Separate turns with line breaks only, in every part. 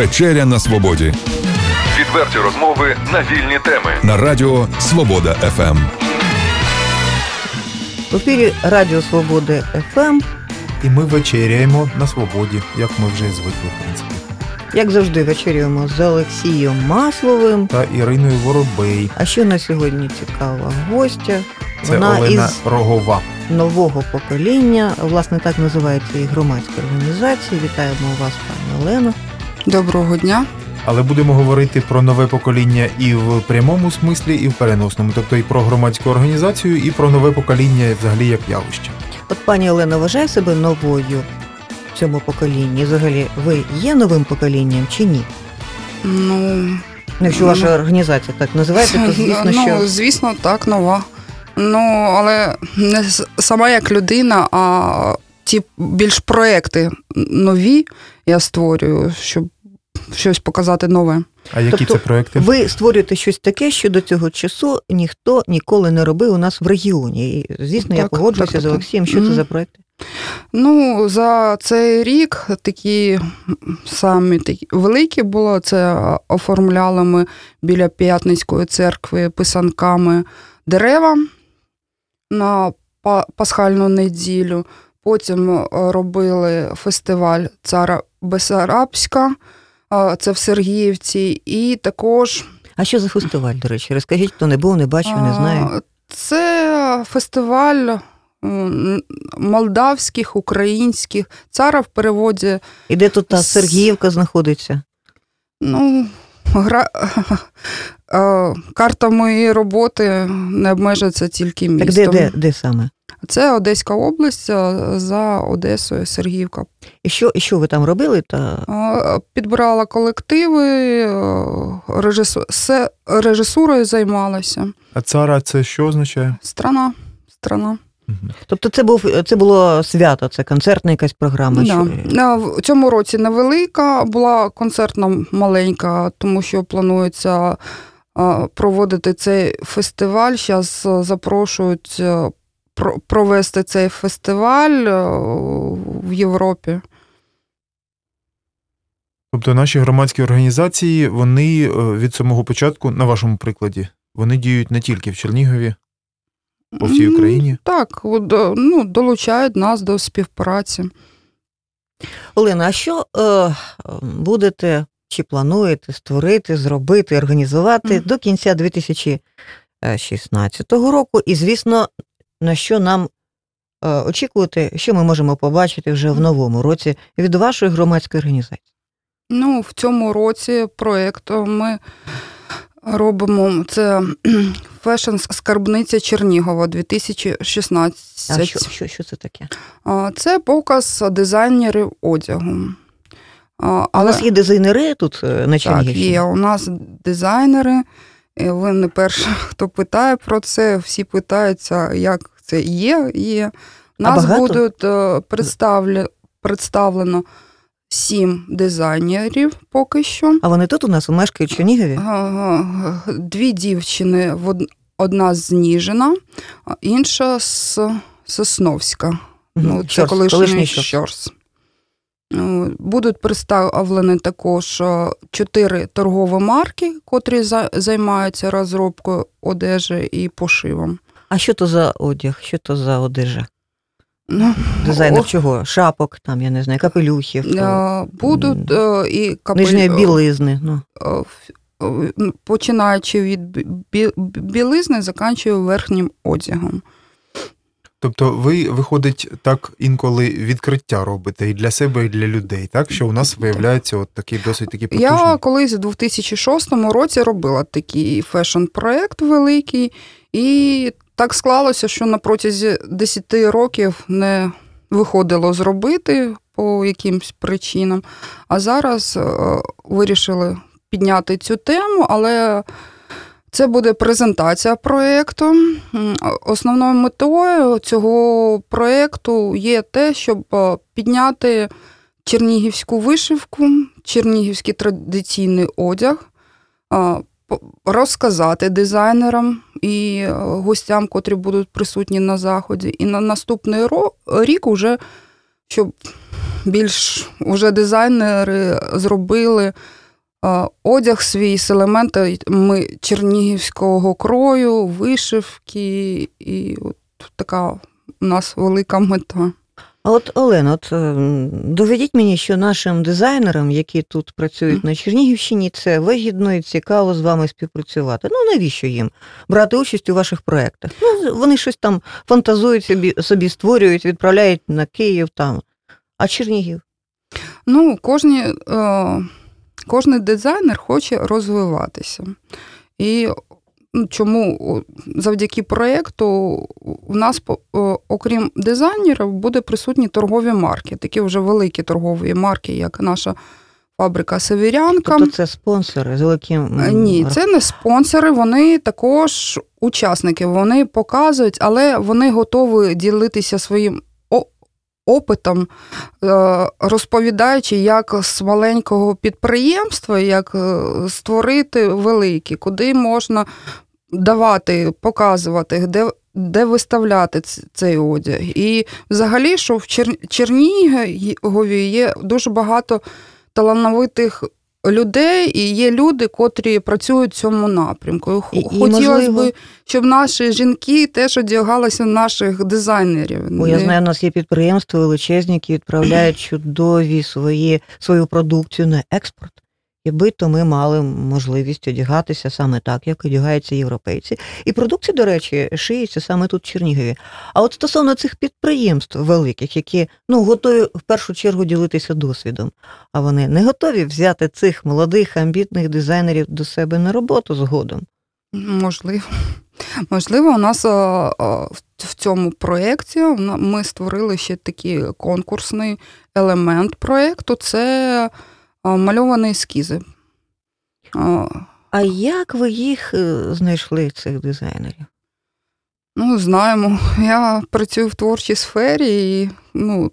Вечеря на свободі.
Відверті розмови на вільні теми.
На радіо Свобода. ФМ.
В ефірі Радіо Свободи ФМ.
І ми вечеряємо на свободі, як ми вже звикли, в принципі.
Як завжди, вечеряємо з Олексієм Масловим.
Та Іриною Воробей.
А що на сьогодні цікава гостя?
Це
Вона
Олена
із
Рогова.
нового покоління. Власне, так називається і громадська організація. Вітаємо вас, пані Олено.
Доброго дня.
Але будемо говорити про нове покоління і в прямому смислі, і в переносному, тобто і про громадську організацію, і про нове покоління взагалі як явище.
От пані Олена вважає себе новою в цьому поколінні. Взагалі, ви є новим поколінням чи ні?
Ну,
Ну, Якщо ваша організація так називається, то звісно,
ну,
що
звісно, так, нова. Ну, але не сама як людина, а ті більш проекти нові я створюю, щоб щось показати нове.
А які
Тобто
це проекти?
ви створюєте щось таке, що до цього часу ніхто ніколи не робив у нас в регіоні. І, звісно, я погоджуюся
так,
з Олексієм. Що
так.
це за проекти?
Ну, за цей рік такі самі такі великі було. Це оформляли ми біля П'ятницької церкви писанками дерева на пасхальну неділю. Потім е, робили фестиваль Цара Бесарабська, е, це в Сергіївці, і також
А що за фестиваль, до речі? Розкажіть, хто не був, не бачив, не знає.
Це фестиваль молдавських, українських. Цара в переводі.
І де тут та Сергіївка знаходиться?
Ну, гра... е, карта моєї роботи не обмежується тільки
Так де, де, де саме?
Це Одеська область е, за Одесою, Сергіївка.
І що, і що ви там робили? Та
Е, Підбирала колективи, е, режису... режисурою займалася.
А цара це що означає?
Страна. Страна.
Тобто це був це було свято, це концертна якась програма.
Да.
Що...
В цьому році невелика, була концертна маленька, тому що планується проводити цей фестиваль. Зараз запрошують про- провести цей фестиваль е, в Європі.
Тобто наші громадські організації, вони е, від самого початку, на вашому прикладі, вони діють не тільки в Чернігові, по всій Україні.
Так, е, ну, долучають нас до співпраці.
Олена, а що е, будете чи плануєте створити, зробити, організувати
Мгм.
до кінця 2016 року? І, звісно, на що нам е, очікувати, що ми можемо побачити вже в новому році від вашої громадської організації?
Ну, в цьому році проєкт ми робимо це fashion скарбниця Чернігова 2016.
А що, що, що це таке?
Це показ дизайнерів одягу. А,
А у нас є дизайнери тут е, на
так, є у нас дизайнери. І Ви не перші, хто питає про це. Всі питаються, як це є.
А
нас будуть е, представлено сім дизайнерів поки що.
А вони тут у нас мешкають в Чернігові?
Дві дівчини, одна з Ніжина, інша з Сосновська. Ну, це колишній
Щорс.
Ну, Будуть представлені також е, чотири торгові марки, котрі за- займаються розробкою одежі і пошивом.
А що то за одяг? Що то за одежа?
Ну,
Дизайнер
о,
чого? Шапок, там, я не знаю, капелюхів, е,
е, Будуть е, і
нижньої білизни. Ну.
е, е, починаючи від бі- бі- білизни, заканчую верхнім одягом.
Тобто ви, виходить, так інколи відкриття робите і для себе, і для людей, так? Що у нас виявляється от такий досить такий потужний.
Я колись у 2006 році робила такий фешн-проект великий, і так склалося, що на протязі 10 років не виходило зробити по якимсь причинам. А зараз е, вирішили підняти цю тему, але це буде презентація проєкту. Основною метою цього проєкту є те, щоб е, підняти чернігівську вишивку, чернігівський традиційний одяг, розказати дизайнерам і е, гостям, котрі будуть присутні на заході. І на наступний рік уже, щоб більш уже дизайнери зробили е, одяг свій з елементами чернігівського крою, вишивки, і от така у нас велика мета.
А от Олена, от е, доведіть мені, що нашим дизайнерам, які тут працюють на Чернігівщині, це вигідно і цікаво з вами співпрацювати. Ну навіщо їм брати участь у ваших проєктах? Ну вони щось там фантазують собі, собі створюють, відправляють на Київ там. А Чернігів?
Ну, кожні, е, кожний дизайнер хоче розвиватися. І ну, чому завдяки проєкту у нас, по- окрім дизайнерів, буде присутні торгові марки, такі вже великі торгові марки, як наша фабрика Северянка.
Тобто це спонсори з великим.
Е, Ні, це не спонсори, вони також учасники. Вони показують, але вони готові ділитися своїм опитом, е, розповідаючи, як з маленького підприємства, як е, створити велике, куди можна давати, показувати, де. Де виставляти цей одяг. І взагалі, що в Чернігові є дуже багато талановитих людей, і є люди, котрі працюють в цьому напрямку. Хотілося б, щоб наші жінки теж одягалися наших дизайнерів.
Бо я знаю, у нас є підприємства величезні, які відправляють чудові свої, свою продукцію на експорт. Якби то ми мали можливість одягатися саме так, як одягаються європейці. І продукція, до речі, шиється саме тут в Чернігові. А от стосовно цих підприємств великих, які ну готові в першу чергу ділитися досвідом, а вони не готові взяти цих молодих амбітних дизайнерів до себе на роботу згодом.
Можливо. Можливо, у нас в- цьому проєкті ми створили ще такий конкурсний елемент проєкту це мальовані ескізи. А,
як ви їх е, знайшли, цих дизайнерів?
Ну, знаємо. Я працюю в творчій сфері і ну,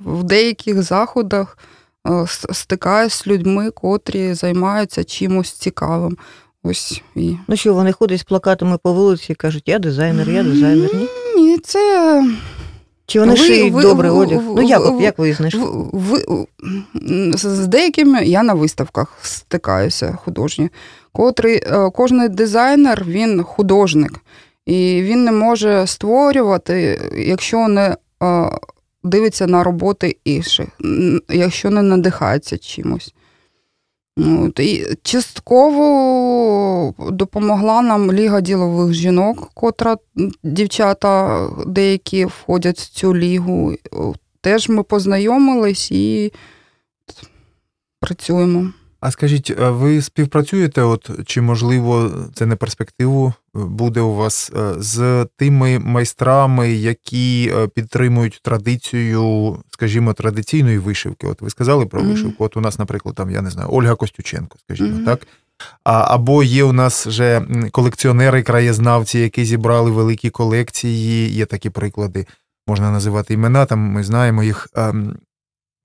в деяких заходах е, стикаюсь з людьми, котрі займаються чимось цікавим. Ось і.
Ну що, вони ходять з плакатами по вулиці і кажуть, я дизайнер, я дизайнер, ні?
Ні, це
Чи вони
Ви-
шиють
ви-
добрий
ви-
одяг?
ви-
Ну як,
ви-
як ви знайшли?
в, в, з- з деякими я на виставках стикаюся художні. Котрий, е, кожний дизайнер він художник, і він не може створювати, якщо не е, дивиться на роботи інших, якщо не надихається чимось. Ну, і частково допомогла нам Ліга ділових жінок, котра дівчата деякі входять в цю лігу. Теж ми познайомились і працюємо.
А скажіть, а ви співпрацюєте? От чи можливо це не перспективу е, буде у вас е, з тими майстрами, які е, підтримують традицію, скажімо, традиційної вишивки? От ви сказали про
Мгм.
вишивку. От у нас, наприклад, там я не знаю, Ольга Костюченко, скажімо,
Мгм.
так. А, або є у нас вже колекціонери, краєзнавці, які зібрали великі колекції. Є такі приклади, можна називати імена. Там ми знаємо їх.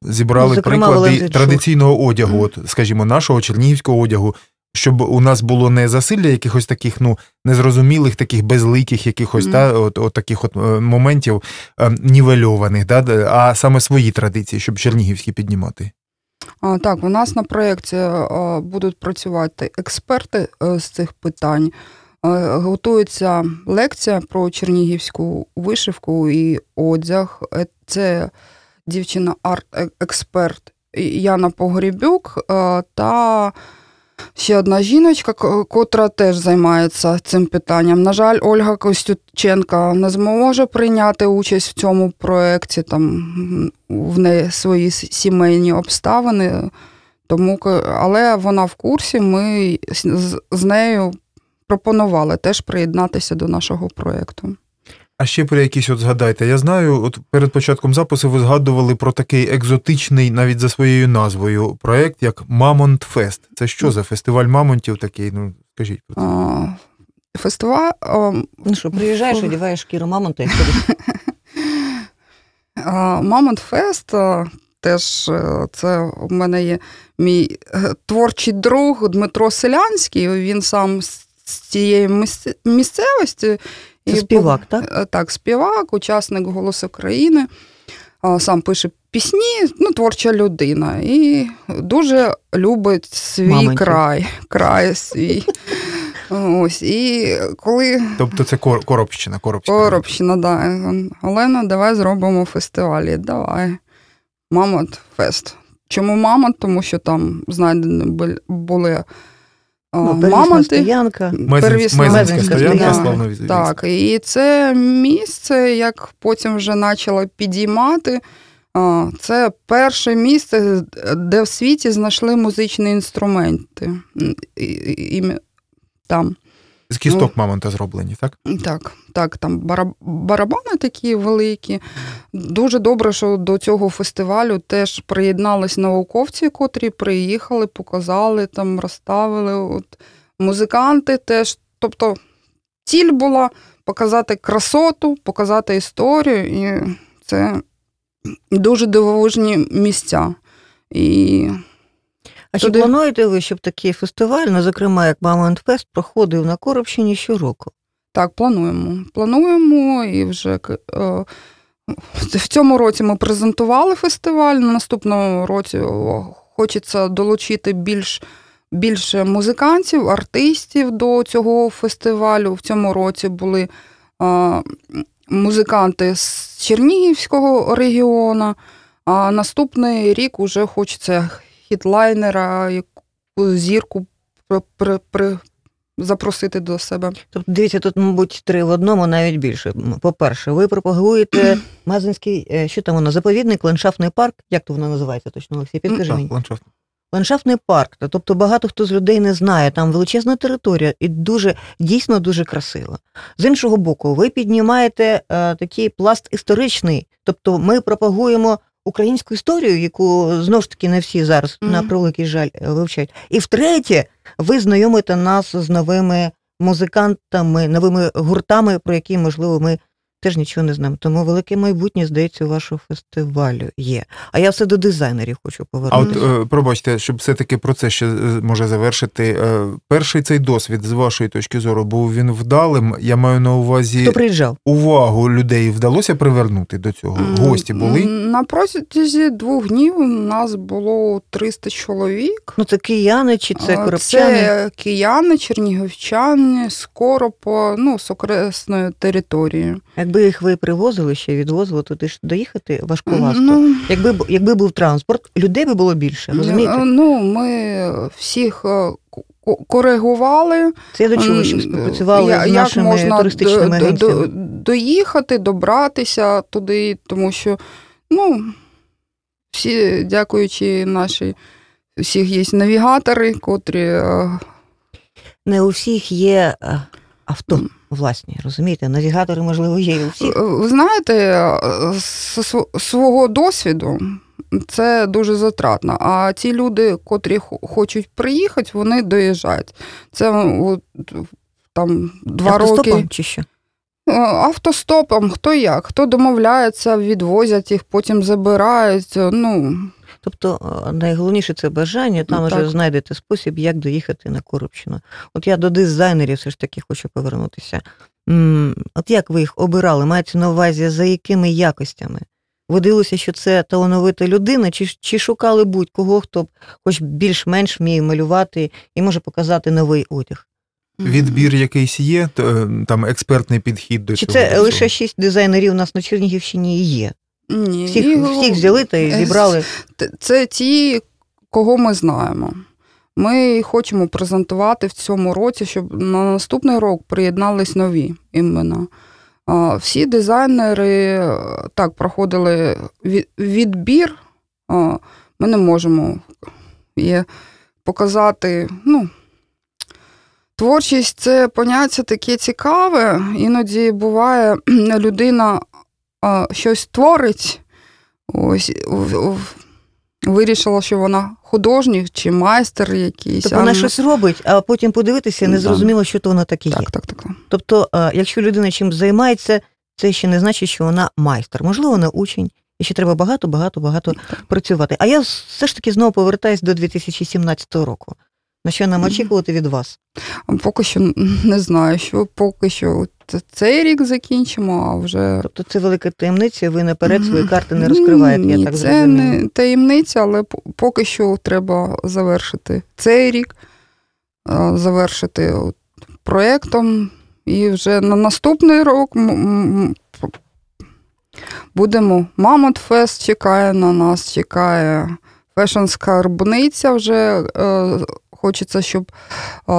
Зібрали
Зокрема,
приклади
Валентин
традиційного одягу, от, скажімо, нашого чернігівського одягу, щоб у нас було не засилля якихось таких, ну, незрозумілих, таких безликих якихось та, от, от таких от е, моментів е, нівельованих, да, а саме свої традиції, щоб чернігівські піднімати.
А, так, у нас на проєкті а, будуть працювати експерти е, з цих питань. Е, Готується лекція про чернігівську вишивку і одяг. Е, Це дівчина арт-експерт Яна Погрібюк е, та ще одна жіночка, котра теж займається цим питанням. На жаль, Ольга Костюченка не зможе прийняти участь в цьому проєкті. Там в неї свої сімейні обставини. Тому, але вона в курсі, ми з нею пропонували теж приєднатися до нашого проєкту.
А ще про якісь от згадайте. Я знаю, от перед початком запису ви згадували про такий екзотичний, навіть за своєю назвою, проект, як Мамонт Фест. Це що за фестиваль мамонтів такий? Ну, скажіть про це.
А, Фестиваль а,
Ну що, приїжджаєш, одягаєш шкіру мамонта і ходиш.
Мамонт Фест теж це у мене є мій е, творчий друг Дмитро Селянський. Він сам з з цієї місцевості.
Це
І
співак, так?
Е, Так, співак, учасник «Голос України». сам пише пісні, ну, творча людина. І дуже любить свій
Мамонтів.
край, край свій. Ось, і коли
Тобто це Кор- Коробщина, Коробщина.
Коробщина, да. Олена, давай зробимо фестивалі. Давай. Мамонт фест. Чому мамонт? Тому що там знайдені бу- були
Ну,
мамонти.
стоянка.
Мезенська
Мезенська
стоянка,
стоянка.
славно
Так, і це місце, як потім вже почало підіймати. Це перше місце, де в світі знайшли музичні інструменти. І- і- і- Там.
З кісток мамонта зроблені, так?
Так, так, там барабани такі великі. Дуже добре, що до цього фестивалю теж приєднались науковці, котрі приїхали, показали, там розставили. От, музиканти теж. Тобто ціль була показати красоту, показати історію, і це дуже дивовижні місця. І
А чи плануєте ви, щоб такий фестиваль, ну, зокрема, як Мамонт Фест, проходив на Коробщині щороку?
Так, плануємо. Плануємо і вже е, в цьому році ми презентували фестиваль. На наступному році хочеться долучити більш, більше музикантів, артистів до цього фестивалю. В цьому році були е, музиканти з Чернігівського регіону. А наступний рік уже хочеться хітлайнера, яку зірку при, при, при, запросити до себе.
Тобто, дивіться, тут, мабуть, три в одному, навіть більше. По-перше, ви пропагуєте Мазинський, е, що там воно, заповідник, ландшафтний парк, як то воно називається точно, Олексій, підкажи мені.
Так, ландшафт.
Ландшафтний парк, тобто багато хто з людей не знає, там величезна територія і дуже дійсно дуже красиво. З іншого боку, ви піднімаєте е, такий пласт історичний, тобто ми пропагуємо українську історію, яку знову ж таки не всі зараз
Мгм.
на превеликий жаль е, вивчають. І втретє, ви знайомите нас з новими музикантами, новими гуртами, про які можливо ми. Теж нічого не знаємо. Тому велике майбутнє, здається, у вашого фестивалю є. А я все до дизайнерів хочу
А от е, пробачте, щоб все-таки про це ще е, може завершити. Е, Перший цей досвід, з вашої точки зору, був він вдалим. Я маю на увазі
Хто приїжджав?
увагу людей вдалося привернути до цього. Гості були.
На протязі двох днів у нас було 300 чоловік.
Ну, це кияни чи це коробчани?
Це кияни, чернігівчани, Скоропо, ну, з окресної території.
Якби їх ви привозили ще відвозили, туди ж доїхати важкувато.
Ну,
Якби якби був транспорт, людей би було більше. Розумієте?
е, ну, ми всіх е, коригували.
Це я до чого, щоб співпрацювали
я-
з нашими туристичними
до- до-
агенціями.
доїхати, добратися туди, тому що, ну, всі, дякуючи нашій, всіх є навігатори, котрі е,
Не у всіх є е, авто власні, розумієте? Навігатори, можливо, є і у всіх.
Ви знаєте, е, з свого досвіду це дуже затратно. А ті люди, котрі хо- хочуть приїхати, вони доїжджають. Це от, там два роки.
Автостопом чи що?
Е, Автостопом, хто як, хто домовляється, відвозять їх, потім забирають. Ну,
Тобто е, найголовніше це бажання, там
Ну,
вже знайдете спосіб, як доїхати на Коробщину. От я до дизайнерів все ж таки хочу повернутися. От як ви їх обирали? Мається на увазі, за якими якостями? Ви дивилися, що це талановита людина, чи, чи шукали будь-кого, хто б хоч більш-менш вміє малювати і може показати новий одяг?
Відбір якийсь є, е, там експертний підхід до
Чи
цього.
це
всього?
лише шість дизайнерів у нас на Чернігівщині є?
Ні.
Всіх,
І,
всіх взяли та і
е,
зібрали.
Це ті, кого ми знаємо. Ми хочемо презентувати в цьому році, щоб на наступний рок приєднались нові імена. Всі дизайнери е, так проходили відбір. Ми не можемо є показати. Ну, творчість це поняття таке цікаве. Іноді буває, людина щось творить. Ось вирішила, що вона художник чи майстер якийсь.
Тобто вона
ми-
щось робить, а потім подивитися, не зрозуміло, що то воно таке є.
Так, так, так. так.
Тобто, е, якщо людина чим займається, це ще не значить, що вона майстер. Можливо, вона учень, і ще треба багато, багато, багато працювати. А я все ж таки знову повертаюсь до 2017 року. На що нам очікувати від вас?
Поки що не знаю, що поки що цей рік закінчимо, а вже.
Тобто це велика таємниця, ви наперед свої карти не розкриваєте,
Ні,
я так
це
зрозуміла.
не таємниця, але поки що треба завершити цей рік, завершити проєктом, і вже на наступний рік будемо. Мамонт Фест чекає на нас, чекає fashion скарбниця вже. Хочеться, щоб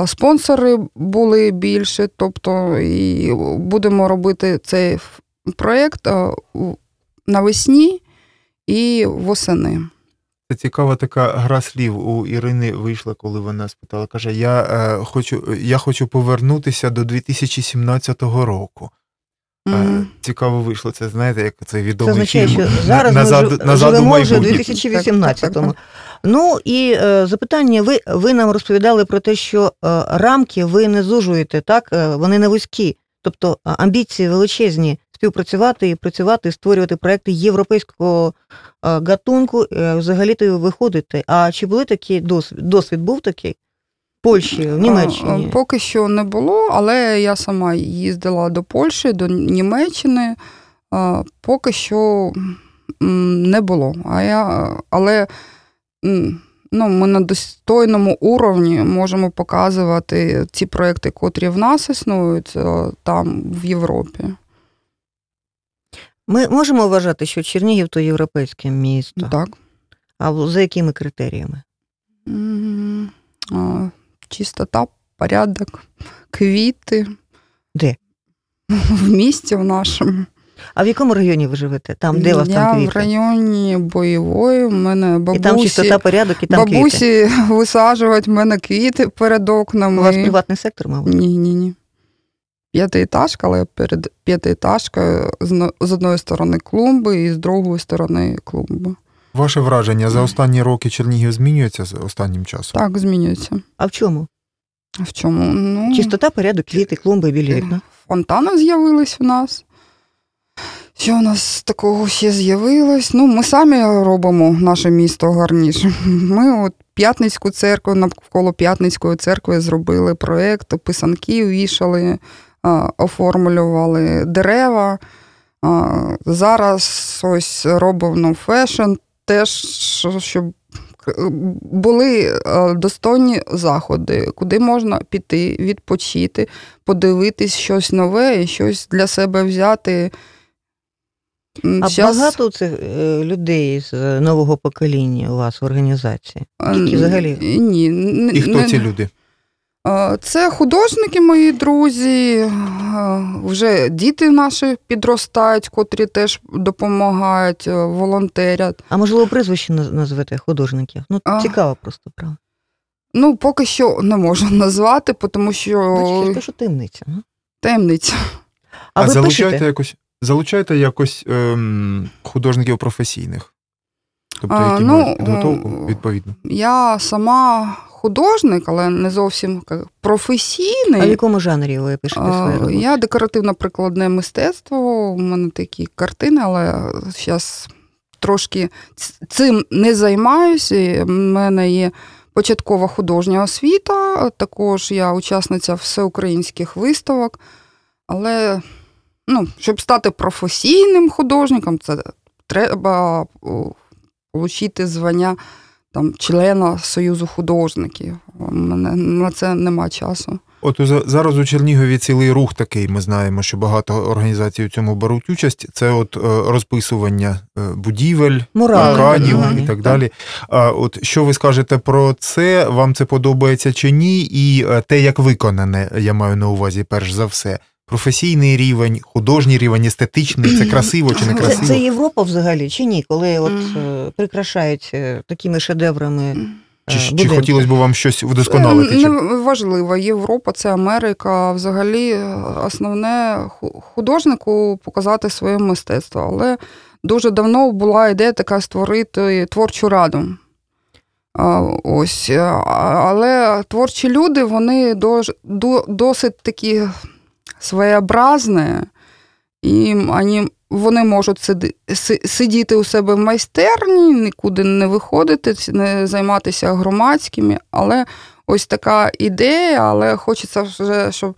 спонсори були більше, тобто і будемо робити цей проєкт навесні і восени.
Це цікава така гра слів у Ірини вийшла, коли вона спитала. Каже: Я е, хочу я хочу повернутися до 2017 року. Mm. Цікаво вийшло. Це знаєте, як це відомий
Це означає,
фільм.
що зараз
назад,
ми
назад
живемо вже у 2018-му. Ну і е, запитання: ви ви нам розповідали про те, що е, рамки ви не зужуєте, так? Е, вони не вузькі. Тобто амбіції величезні співпрацювати і працювати, створювати проекти європейського гатунку, взагалі-то виходити. А чи були такі досвід? Досвід був такий? Польщі, в Німеччині?
Поки що не було, але я сама їздила до Польщі, до Німеччини. Поки що не було. А я, Але ну, ми на достойному уровні можемо показувати ці проекти, котрі в нас існують там, в Європі.
Ми можемо вважати, що Чернігів то європейське місто.
Так.
А за якими критеріями?
Чистота, порядок, квіти.
Де?
В місті в нашому.
А в якому районі ви живете? Там, де у вас
Я
там квіти?
в районі бойової, в мене бабусі.
І там чистота, порядок, і там
бабусі
квіти.
висаджують в мене квіти перед окнами.
У вас приватний сектор, мабуть?
Ні, ні, ні. П'ятиэтажка, але перед п'ятиэтажкою з одної сторони клумби і з другої сторони клумби.
Ваше враження за останні роки Чернігів змінюється з останнім часом?
Так, змінюється.
А в чому?
В чому? Ну,
Чистота, порядок, квіти, клумби, білі вікна.
Фонтани з'явились у нас. Що у нас такого ще з'явилось? Ну, ми самі робимо наше місто гарніше. Ми от П'ятницьку церкву, навколо П'ятницької церкви зробили проєкт, писанки вішали, оформлювали дерева. Зараз ось робимо fashion, теж щоб були достойні заходи, куди можна піти, відпочити, подивитись щось нове і щось для себе взяти.
А Щас... багато цих е, людей з нового покоління у вас в організації? Тільки взагалі?
Ні.
І хто ці люди?
Це художники, мої друзі, вже діти наші підростають, котрі теж допомагають, е, волонтерять.
А можливо, прізвище назвете художників? Ну, цікаво просто, правда.
Ну, поки що не можу назвати, тому що.
Бачите, я що таємниця.
Таємниця.
А,
а
ви
залучаєте
пишете?
якось залучаєте якось ем, художників професійних? Тобто, які
а, ну,
мають підготовку відповідно?
Я сама художник, але не зовсім професійний.
А в якому жанрі ви пишете свої роботи?
Я декоративно-прикладне мистецтво, у мене такі картини, але зараз трошки цим не займаюся. У мене є початкова художня освіта, також я учасниця всеукраїнських виставок. Але ну, щоб стати професійним художником, це треба отримати звання там, члена Союзу художників. У мене на це нема часу.
От зараз у Чернігові цілий рух такий. Ми знаємо, що багато організацій у цьому беруть участь. Це от е, розписування е, будівель, парканів і так далі. А от що ви скажете про це? Вам це подобається чи ні? І е, те, як виконане, я маю на увазі, перш за все. Професійний рівень, художній рівень, естетичний, це красиво чи не красиво?
Це, це Європа взагалі чи ні? Коли от mm. прикрашають такими шедеврами.
Чи, чи хотілося б вам щось вдосконалити?
Не важливо. Європа, це Америка. Взагалі, основне художнику показати своє мистецтво. Але дуже давно була ідея така створити творчу раду. Ось. Але творчі люди, вони досить такі своєобразні, і вони можуть сидіти у себе в майстерні, нікуди не виходити, не займатися громадськими, але ось така ідея, але хочеться вже, щоб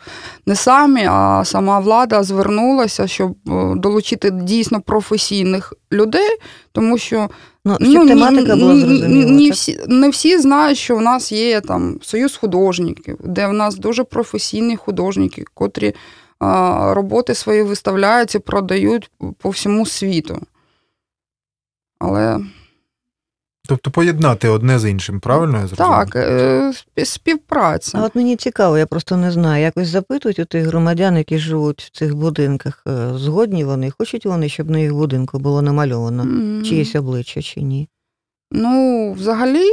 не самі, а сама влада звернулася, щоб е, долучити дійсно професійних людей, тому що
Ну, щоб тематика була зрозуміла.
не всі, не всі знають, що в нас є там союз художників, де в нас дуже професійні художники, котрі а, роботи свої виставляють і продають по всьому світу. Але
Тобто поєднати одне з іншим, правильно я зрозумів?
так, е, співпраця.
А от мені цікаво, я просто не знаю. Якось запитують у тих громадян, які живуть в цих будинках, е, згодні вони, хочуть вони, щоб на їх будинку було намальовано
М.
чиєсь обличчя чи ні?
Ну, взагалі,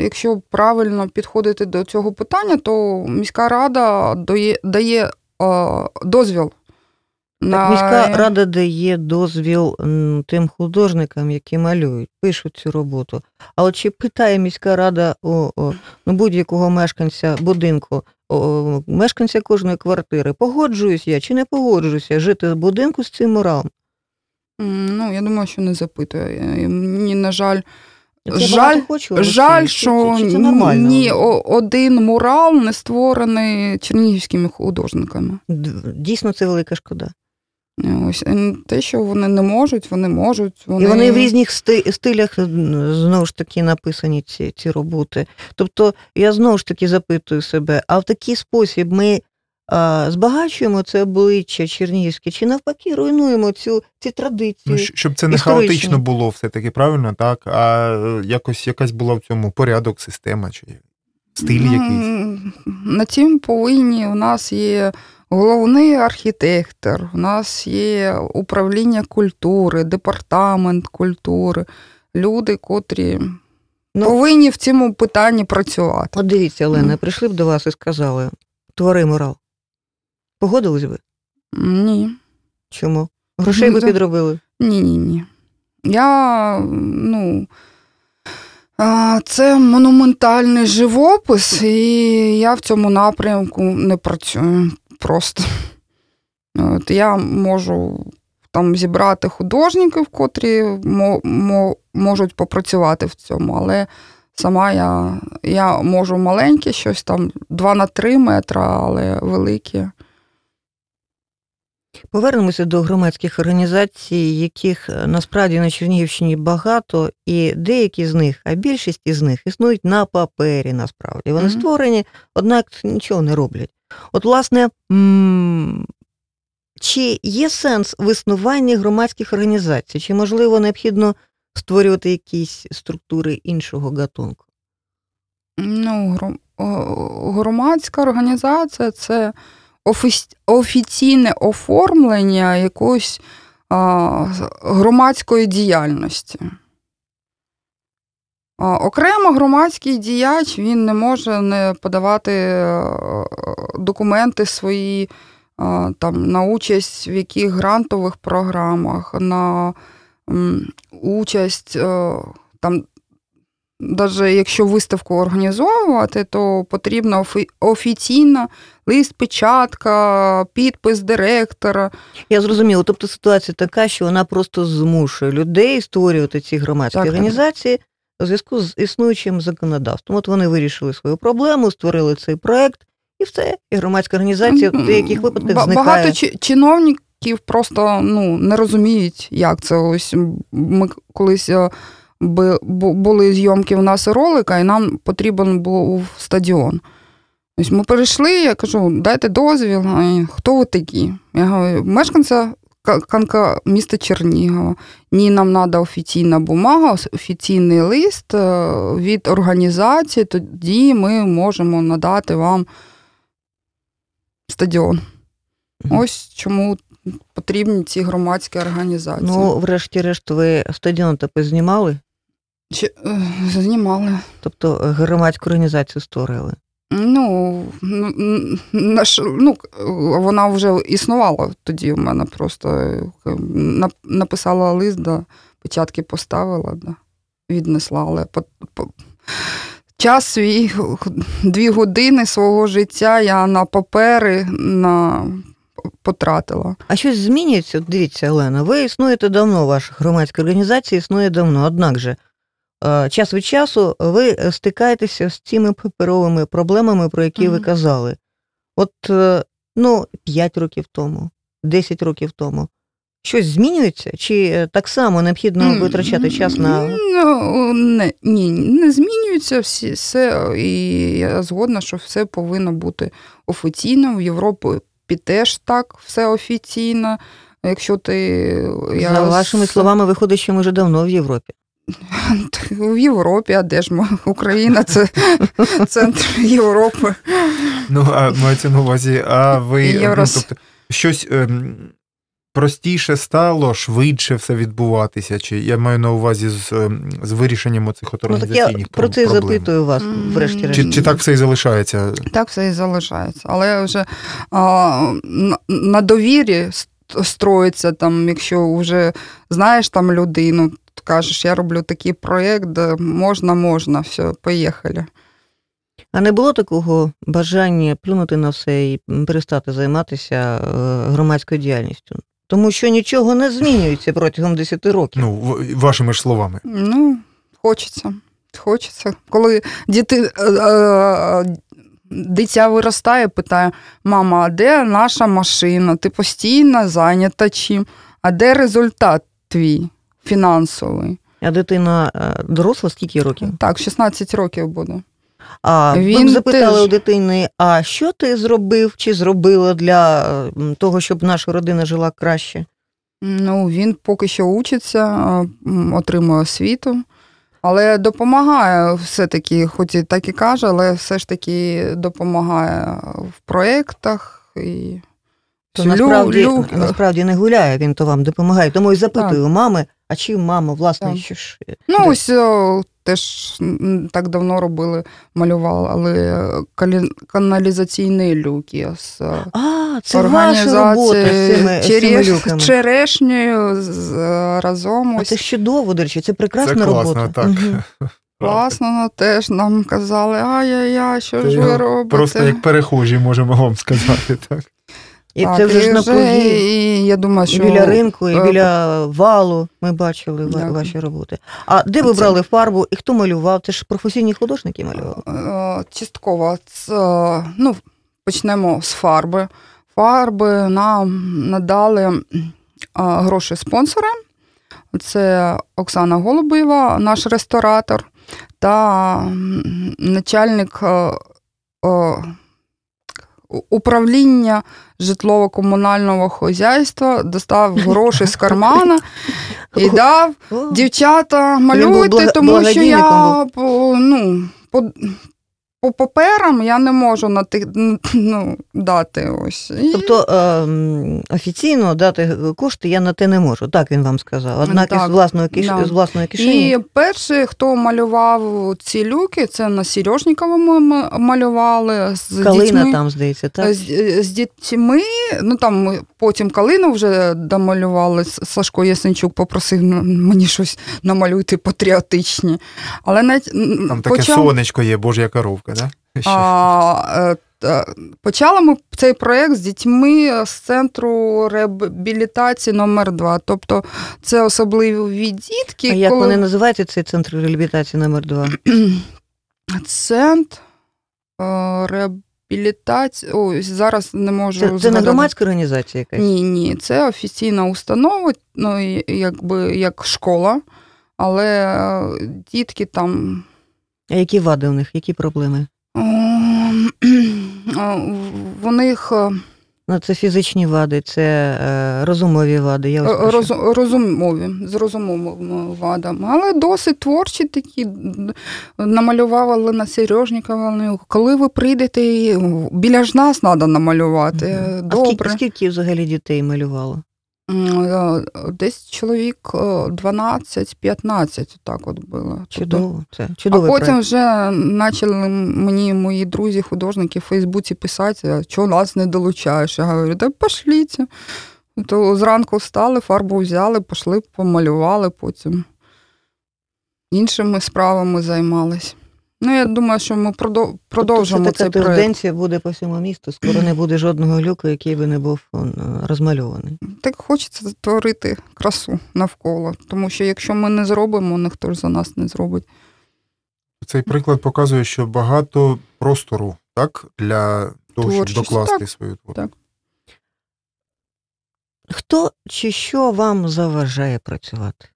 якщо правильно підходити до цього питання, то міська рада дає, дає е, дозвіл.
Так, міська рада дає дозвіл тим художникам, які малюють, пишуть цю роботу. А от чи питає міська рада у, ну, будь-якого мешканця будинку, о, мешканця кожної квартири, погоджуюсь я чи не погоджуюся жити в будинку з цим муралом?
Ну, я думаю, що не запитує. Мені, на жаль,
Це
Жаль-
багато хоче у Росії?
жаль, що
це нормально?
ні один мурал не створений чернігівськими художниками.
Дійсно, це велика шкода.
Ось е, те, що вони не можуть, вони можуть. Вони...
І вони в різних стилях знову ж таки написані ці, ці роботи. Тобто я знову ж таки запитую себе, а в такий спосіб ми а, збагачуємо це обличчя Чернігівське, чи навпаки руйнуємо цю, ці традиції?
Ну, щоб це не
історичні.
хаотично було все-таки, правильно, так? А е, якось якась була в цьому порядок, система чи стиль
Ну,
якийсь.
На цім повинні у нас є головний архітектор, у нас є управління культури, департамент культури, люди, котрі
Ну,
повинні в цьому питанні працювати.
От дивіться, Олена,
Мгм.
прийшли б до вас і сказали: твори мурал. Погодились би?
Ні.
Чому? Грошей би
Ну,
підробили.
Ні, ні, ні. Я, ну. Це монументальний живопис, і я в цьому напрямку не працюю просто. От я можу там зібрати художників, котрі мо, мо, можуть попрацювати в цьому, але сама я, я можу маленьке щось там 2 на 3 метри, але велике.
Повернемося до громадських організацій, яких е, насправді на Чернігівщині багато, і деякі з них, а більшість із них існують на папері, насправді. Вони
Мгм.
створені, однак нічого не роблять. От, власне, м, чи є сенс в існуванні громадських організацій? Чи, можливо, необхідно створювати якісь структури іншого гатунку?
Ну, гром- громадська організація це офіційне оформлення якоїсь а, громадської діяльності. Окремо громадський діяч він не може не подавати е, документи свої там, на участь в яких грантових програмах, на участь е, там навіть якщо виставку організовувати, то потрібна офі- офіційна лист, печатка, підпис директора.
Я зрозуміла. Тобто ситуація така, що вона просто змушує людей створювати ці громадські
Так, так.
організації у зв'язку з існуючим законодавством. От вони вирішили свою проблему, створили цей проект, і все. І громадська організація в деяких випадках
Ба-
зникає.
Багато чи- чиновників просто ну, не розуміють, як це. Ось ми колись е, були зйомки в нас ролика, і нам потрібен був стадіон. Ось ми перейшли, я кажу, дайте дозвіл. Хто ви такі? Я говорю, мешканця Канка міста Чернігова. Ні, нам треба офіційна бумага, офіційний лист е, від організації, тоді ми можемо надати вам стадіон. Ось чому потрібні ці громадські організації.
Ну, врешті-решт, ви стадіон таки знімали,
Чи, е, знімали.
тобто е, громадську організацію створили.
Ну, наш, ну, вона вже існувала тоді в мене просто е, нап- написала лист, да, печатки поставила, да, віднесла, але по, по, час свій, дві години свого життя я на папери на, потратила.
А щось змінюється? Дивіться, Олена, ви існуєте давно, ваша громадська організація існує давно. Однак же, час від часу ви стикаєтеся з цими паперовими проблемами, про які ви казали. От е, ну, 5 років тому, 10 років тому. Щось змінюється? Чи е, так само необхідно витрачати час на.
Ну, не, ні, не змінюється всі, все, і я згодна, що все повинно бути офіційно. В Європі теж так, все офіційно. Якщо ти. Я
За вашими словами, виходить, що ми вже давно в Європі.
В Європі, а де ж ми? Україна це центр Європи.
Ну, а мається на увазі, а ви ну, тобто, щось ем, простіше стало, швидше все відбуватися? Чи я маю на увазі з, ем, з вирішенням оцих от
Ну так я про це
проблем?
запитую вас, врешті-решт.
Чи, чи так все і залишається?
Так все і залишається. Але вже а, на, на довірі строїться, там, якщо вже знаєш там людину, кажеш, я роблю такий проєкт, де можна, можна, все, поїхали.
А не було такого бажання плюнути на все і перестати займатися е, громадською діяльністю? Тому що нічого не змінюється протягом 10 років.
Ну, вашими ж словами.
Ну, хочеться. Хочеться. Коли діти, е, е, дитя виростає, питає: мама, а де наша машина? Ти постійно зайнята чим? А де результат твій фінансовий?
А дитина е, доросла скільки років?
Так, 16 років буде.
А ви
Він
запитали
теж-
у дитини, а що ти зробив чи зробила для того, щоб наша родина жила краще?
Ну, він поки що учиться, отримує освіту, але допомагає все-таки, хоч і так і каже, але все ж таки допомагає в проєктах. І...
То
Лю-
насправді,
лю-
насправді не гуляє, він то вам допомагає. Тому і запитую у мами, а чим мама, власне,
Так.
що ж. е,
Ну,
де-
ось о, теж так давно робили, малювали е, калі- каналізаційні люки з е,
А, це ваша робота з цими, з
череш- черешнею з, е, разом.
А
Ось.
це чудово, до речі, це прекрасна
Це класно,
робота.
так.
Мгм.
Класно, ну, теж нам казали, ай-яй-яй, що
Це
ж ви робите?
Просто як перехожі, можемо вам сказати. Так.
І
Так,
це вже ж на кругі.
І я думаю, що
біля ринку, і
е,
біля валу ми бачили
Дякую.
ваші роботи. А де ви
Це-
брали фарбу і хто малював? Це ж професійні художники малювали?
Е, частково це, ну, почнемо з фарби. Фарби нам надали гроші спонсори. Це Оксана Голубєва, наш ресторатор, та начальник е, управління житлово-комунального хозяйства достав гроші з кармана і дав Дівчата,
малювати,
малюйте, тому що я ну, по, паперам я не можу на тих, ну, дати ось. І,
Тобто ем, офіційно дати кошти я на те не можу. Так він вам сказав. Однак
Так,
із власної киш...
да.
з власної кишені.
і перший, хто малював ці люки, це на Сережнікова ми малювали з
Калина
дітьми.
там, здається, так?
З, з дітьми, ну там потім калину вже домалювали. Сашко Ясенчук попросив мені щось намалюйте патріотичні. Але навіть
Там таке
почав-
сонечко є, божя коровка, да?
А, е, почали ми цей проєкт з дітьми з центру реабілітації номер 2 Тобто це особливі дітки.
А як
коли...
вони називаються, цей центр реабілітації номер 2
Центр е, реабілітації. Ой, зараз не можу.
Це, це не громадська організація якась?
Ні, ні, це офіційна установа, ну, якби як школа, але е, дітки там.
А які вади у них, які проблеми?
У них е,
Ну, це фізичні вади, це е, розумові вади. Я
Е. Роз, розумові, з розумовими вадами, але досить творчі такі. Намалювали на Сережнікова. Коли ви прийдете, біля ж нас треба намалювати.
А
Добре.
скільки, скільки взагалі дітей малювало?
Е, Десь чоловік е, 12-15, так от було. Тобто-
Чудово, це
А потім
проект.
вже почали мені мої друзі, художники в Фейсбуці писати, чого нас не долучаєш? Я говорю, да пошліться. То зранку встали, фарбу взяли, пішли, помалювали потім. Іншими справами займались. Ну, я думаю, що ми продовжимо
тобто це
цей
така тенденція буде по всьому місту. Скоро не буде жодного люку, який би не був розмальований.
Так хочеться створити красу навколо. Тому що якщо ми не зробимо, ніхто ж за нас не зробить.
Цей приклад показує, що багато простору так, для того, щоб докласти
так.
свою творчість.
Так.
Хто чи що вам заважає працювати?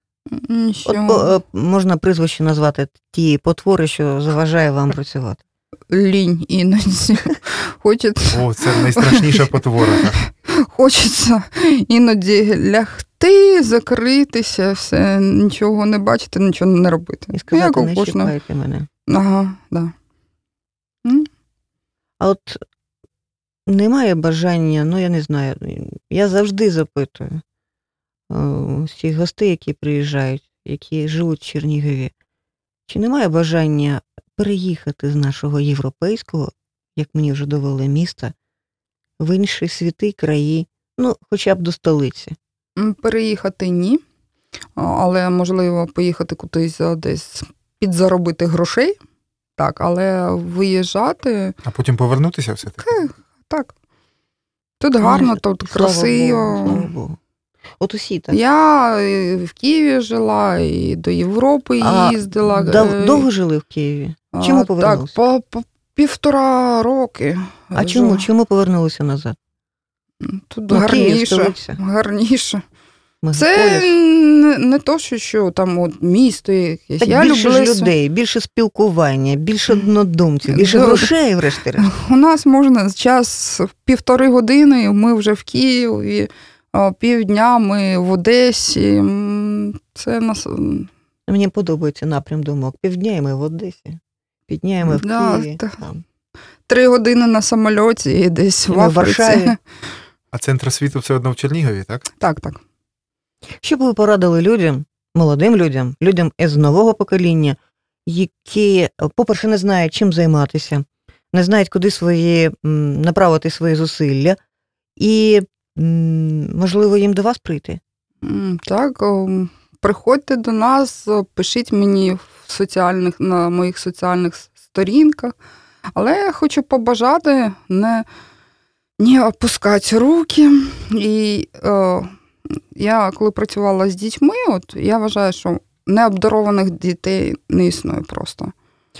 Нічого.
От по- е, можна прізвище назвати ті потвори, що заважає вам працювати.
Лінь іноді. Хочеться,
О, це найстрашніша потвора.
хочеться іноді лягти, закритися, все, нічого не бачити, нічого не робити.
І сказати,
Як
не
кожного.
чіпайте мене.
Ага, да.
А от немає бажання, ну я не знаю, я завжди запитую всіх гостей, які приїжджають, які живуть в Чернігові, чи немає бажання переїхати з нашого європейського, як мені вже довели міста, в інші світи, краї, ну, хоча б до столиці.
Переїхати ні, але можливо поїхати кудись десь підзаробити грошей. Так, але виїжджати
А потім повернутися все-таки.
так. Тут гарно, тут красиво.
Слава Богу. От усі так.
Я в Києві жила, і до Європи
А
їздила.
Дов-
е,
довго жили в Києві? чому
Так,
повернулися?
по, по півтора роки.
А чому?
жила.
Чому повернулися назад?
Тут
Ну,
гарніше. гарніше. Це не, не то, що, що там от місто якесь.
Так
Я
більше
люблю
людей, більше спілкування, більше однодумців, більше
Да.
грошей, врешті-решт.
У нас можна час півтори години, ми вже в Києві, півдня ми в Одесі. Це нас
Мені подобається напрям думок. Півдня і ми в Одесі, півдня і ми в
Да,
Києві. Там.
три години на самольоті і десь
І
в Африці.
Варшаві.
А центр світу все одно в Чернігові, так?
Так, так.
Що б ви порадили людям, молодим людям, людям із нового покоління, які, по-перше, не знають, чим займатися, не знають, куди свої направити свої зусилля, і, можливо, їм до вас прийти.
Так, приходьте до нас, пишіть мені в соціальних, на моїх соціальних сторінках. Але я хочу побажати не, не опускати руки. І е, я, коли працювала з дітьми, от я вважаю, що необдарованих дітей не існує просто.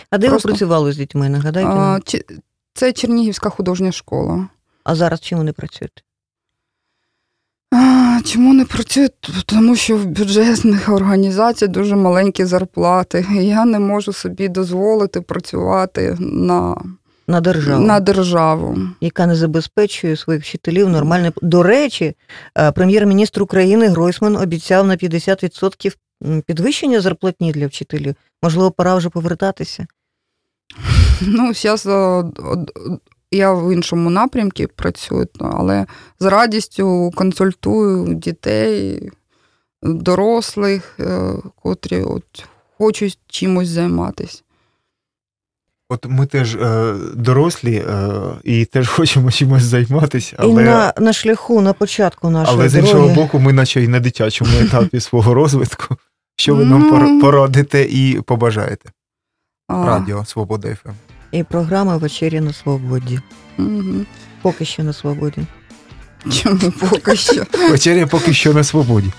А де
Просто-
ви працювали з дітьми? Нагадайте.
Чи- це Чернігівська художня школа.
А зараз чим вони працюють?
Чому не працюють? Тому що в бюджетних організацій дуже маленькі зарплати. Я не можу собі дозволити працювати на,
На державу.
на державу.
яка не забезпечує своїх вчителів нормальне. До речі, е, прем'єр-міністр України Гройсман обіцяв на 50% підвищення зарплатні для вчителів. Можливо, пора вже повертатися.
Ну, зараз я в іншому напрямку працюю, але з радістю консультую дітей, дорослих, е, котрі от хочуть чимось займатися.
От ми теж е, дорослі е, і теж хочемо чимось займатися,
І на, на шляху, на початку нашої
але з іншого боку, ми наче і на дитячому етапі свого розвитку. Що ви нам
Ну.
порадите і побажаєте? Радіо Свобода ем». ФМ.
І програма Вечеря на свободі.
мгм.
Поки що на свободі.
Чому поки що?
Вечеря поки що на свободі.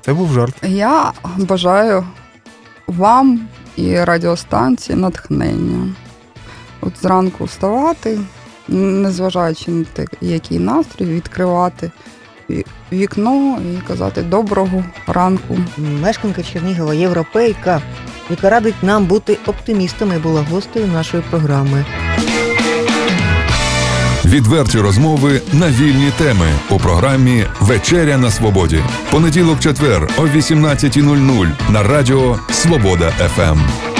Це був жарт.
Я бажаю вам і радіостанції натхнення. От зранку вставати, незважаючи на те, який настрій, відкривати вікно і казати доброго ранку.
Мешканка Чернігова, європейка, яка радить нам бути оптимістами, була гостею нашої програми.
Відверті розмови на вільні теми у програмі Вечеря на свободі. Понеділок, четвер о 18.00 на радіо Свобода ФМ.